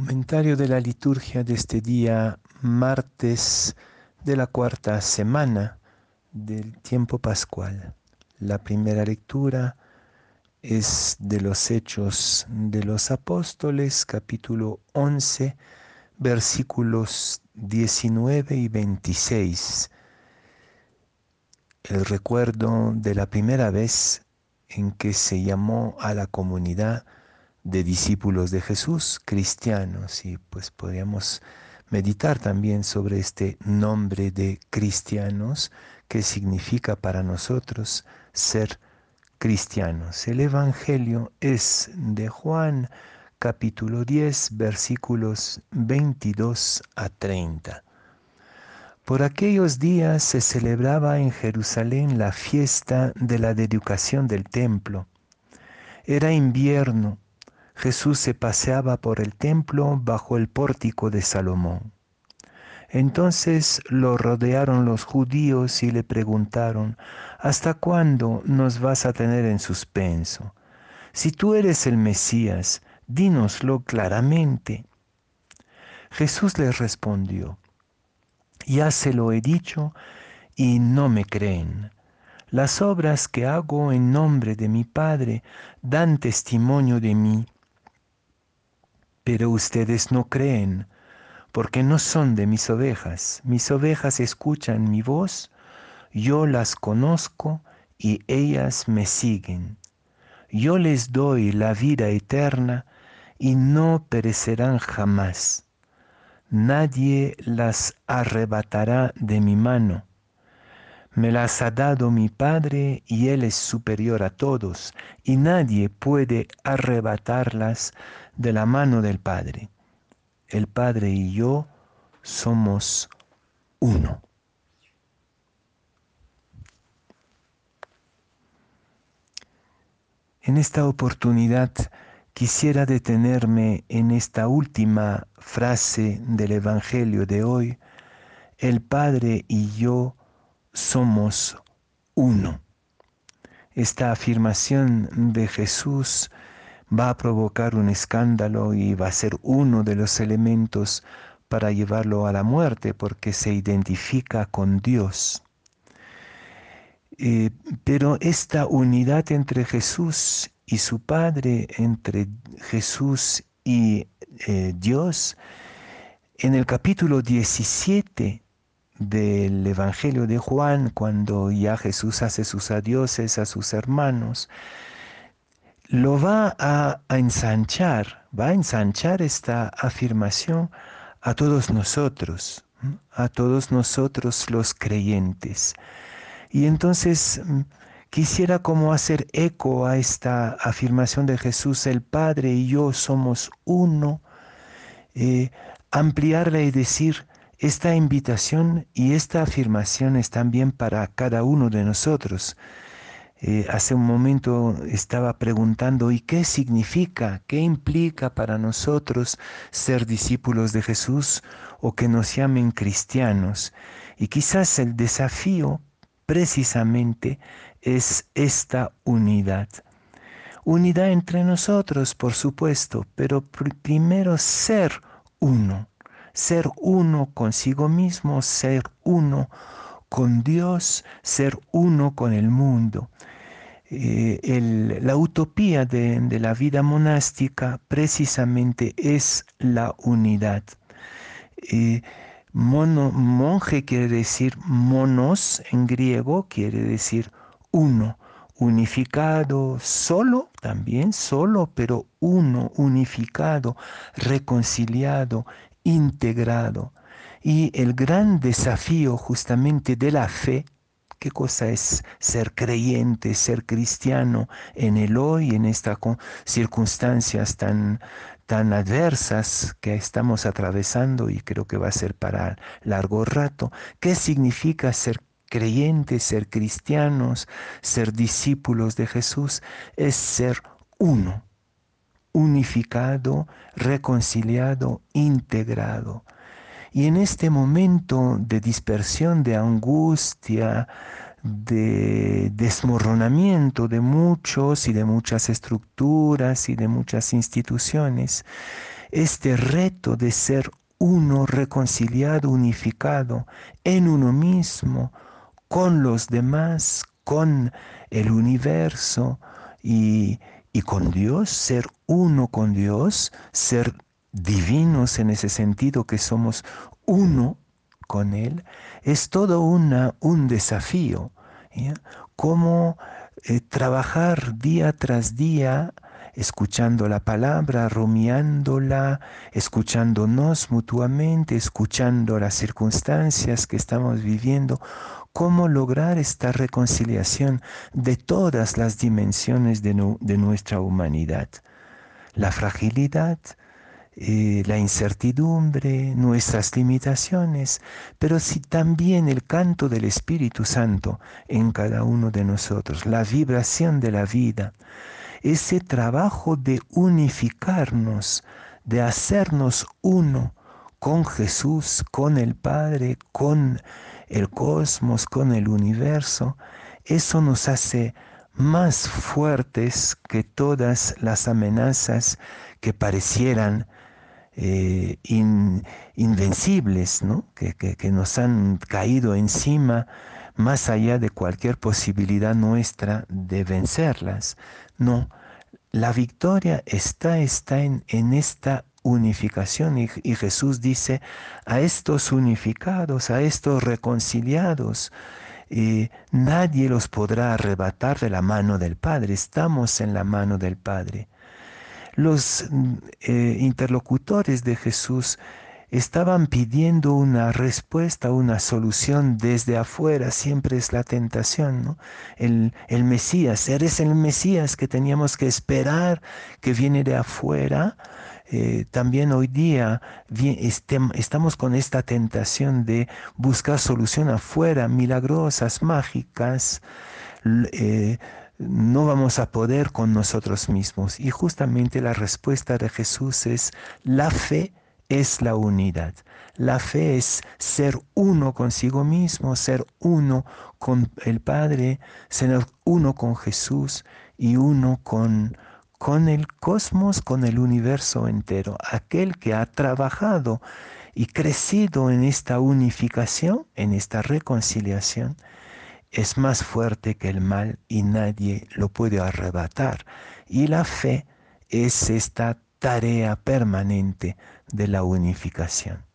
Comentario de la liturgia de este día, martes de la cuarta semana del tiempo pascual. La primera lectura es de los Hechos de los Apóstoles, capítulo 11, versículos 19 y 26. El recuerdo de la primera vez en que se llamó a la comunidad de discípulos de Jesús, cristianos, y pues podríamos meditar también sobre este nombre de cristianos que significa para nosotros ser cristianos. El Evangelio es de Juan capítulo 10 versículos 22 a 30. Por aquellos días se celebraba en Jerusalén la fiesta de la dedicación del templo. Era invierno Jesús se paseaba por el templo bajo el pórtico de Salomón. Entonces lo rodearon los judíos y le preguntaron, ¿hasta cuándo nos vas a tener en suspenso? Si tú eres el Mesías, dínoslo claramente. Jesús les respondió, ya se lo he dicho y no me creen. Las obras que hago en nombre de mi Padre dan testimonio de mí pero ustedes no creen, porque no son de mis ovejas. Mis ovejas escuchan mi voz, yo las conozco y ellas me siguen. Yo les doy la vida eterna y no perecerán jamás. Nadie las arrebatará de mi mano. Me las ha dado mi Padre y Él es superior a todos, y nadie puede arrebatarlas de la mano del Padre. El Padre y yo somos uno. En esta oportunidad quisiera detenerme en esta última frase del Evangelio de hoy. El Padre y yo somos uno. Esta afirmación de Jesús va a provocar un escándalo y va a ser uno de los elementos para llevarlo a la muerte porque se identifica con Dios. Eh, pero esta unidad entre Jesús y su Padre, entre Jesús y eh, Dios, en el capítulo 17 del Evangelio de Juan, cuando ya Jesús hace sus adioses a sus hermanos, lo va a, ensanchar, va a ensanchar esta afirmación a todos nosotros, a todos nosotros los creyentes. Y entonces quisiera como hacer eco a esta afirmación de Jesús, el Padre y yo somos uno, eh, ampliarla y decir, esta invitación y esta afirmación es también para cada uno de nosotros. Eh, hace un momento estaba preguntando, ¿y qué significa, qué implica para nosotros ser discípulos de Jesús o que nos llamen cristianos? Y quizás el desafío precisamente es esta unidad. Unidad entre nosotros, por supuesto, pero primero ser uno, ser uno consigo mismo, ser uno con Dios, ser uno con el mundo. Eh, la utopía de, la vida monástica precisamente es la unidad. Eh, monje quiere decir monos en griego, quiere decir uno, unificado, solo también, solo, pero uno, unificado, reconciliado, integrado. Y el gran desafío justamente de la fe qué cosa es ser creyente, ser cristiano en el hoy, en estas circunstancias tan, tan adversas que estamos atravesando y creo que va a ser para largo rato. ¿Qué significa ser creyentes, ser cristianos, ser discípulos de Jesús? Es ser uno, unificado, reconciliado, integrado. Y en este momento de dispersión, de angustia, de desmoronamiento de muchos y de muchas estructuras y de muchas instituciones, este reto de ser uno reconciliado, unificado en uno mismo, con los demás, con el universo y, y con Dios, ser uno con Dios, ser divinos en ese sentido que somos uno con Él, es todo una, un desafío. Cómo eh, trabajar día tras día escuchando la palabra, rumiándola, escuchándonos mutuamente, escuchando las circunstancias que estamos viviendo, cómo lograr esta reconciliación de todas las dimensiones de, de nuestra humanidad. La fragilidad, eh, la incertidumbre, nuestras limitaciones, pero sí también el canto del Espíritu Santo en cada uno de nosotros, la vibración de la vida, ese trabajo de unificarnos, de hacernos uno con Jesús, con el Padre, con el cosmos, con el universo, eso nos hace más fuertes que todas las amenazas que parecieran eh, invencibles, ¿no? que, que nos han caído encima más allá de cualquier posibilidad nuestra de vencerlas. No, la victoria está, está en, en esta unificación y, Jesús dice a estos unificados, a estos reconciliados, eh, nadie los podrá arrebatar de la mano del Padre, estamos en la mano del Padre. Los eh, interlocutores de Jesús estaban pidiendo una respuesta, una solución desde afuera, siempre es la tentación, ¿no? El, el Mesías, eres el Mesías que teníamos que esperar, que viene de afuera. Eh, también hoy día estamos con esta tentación de buscar solución afuera, milagrosas, mágicas. Eh, no vamos a poder con nosotros mismos. Y justamente la respuesta de Jesús es la fe es la unidad. La fe es ser uno consigo mismo, ser uno con el Padre, ser uno con Jesús y uno con, con el cosmos, con el universo entero. Aquel que ha trabajado y crecido en esta unificación, en esta reconciliación, es más fuerte que el mal y nadie lo puede arrebatar. Y la fe es esta tarea permanente de la unificación.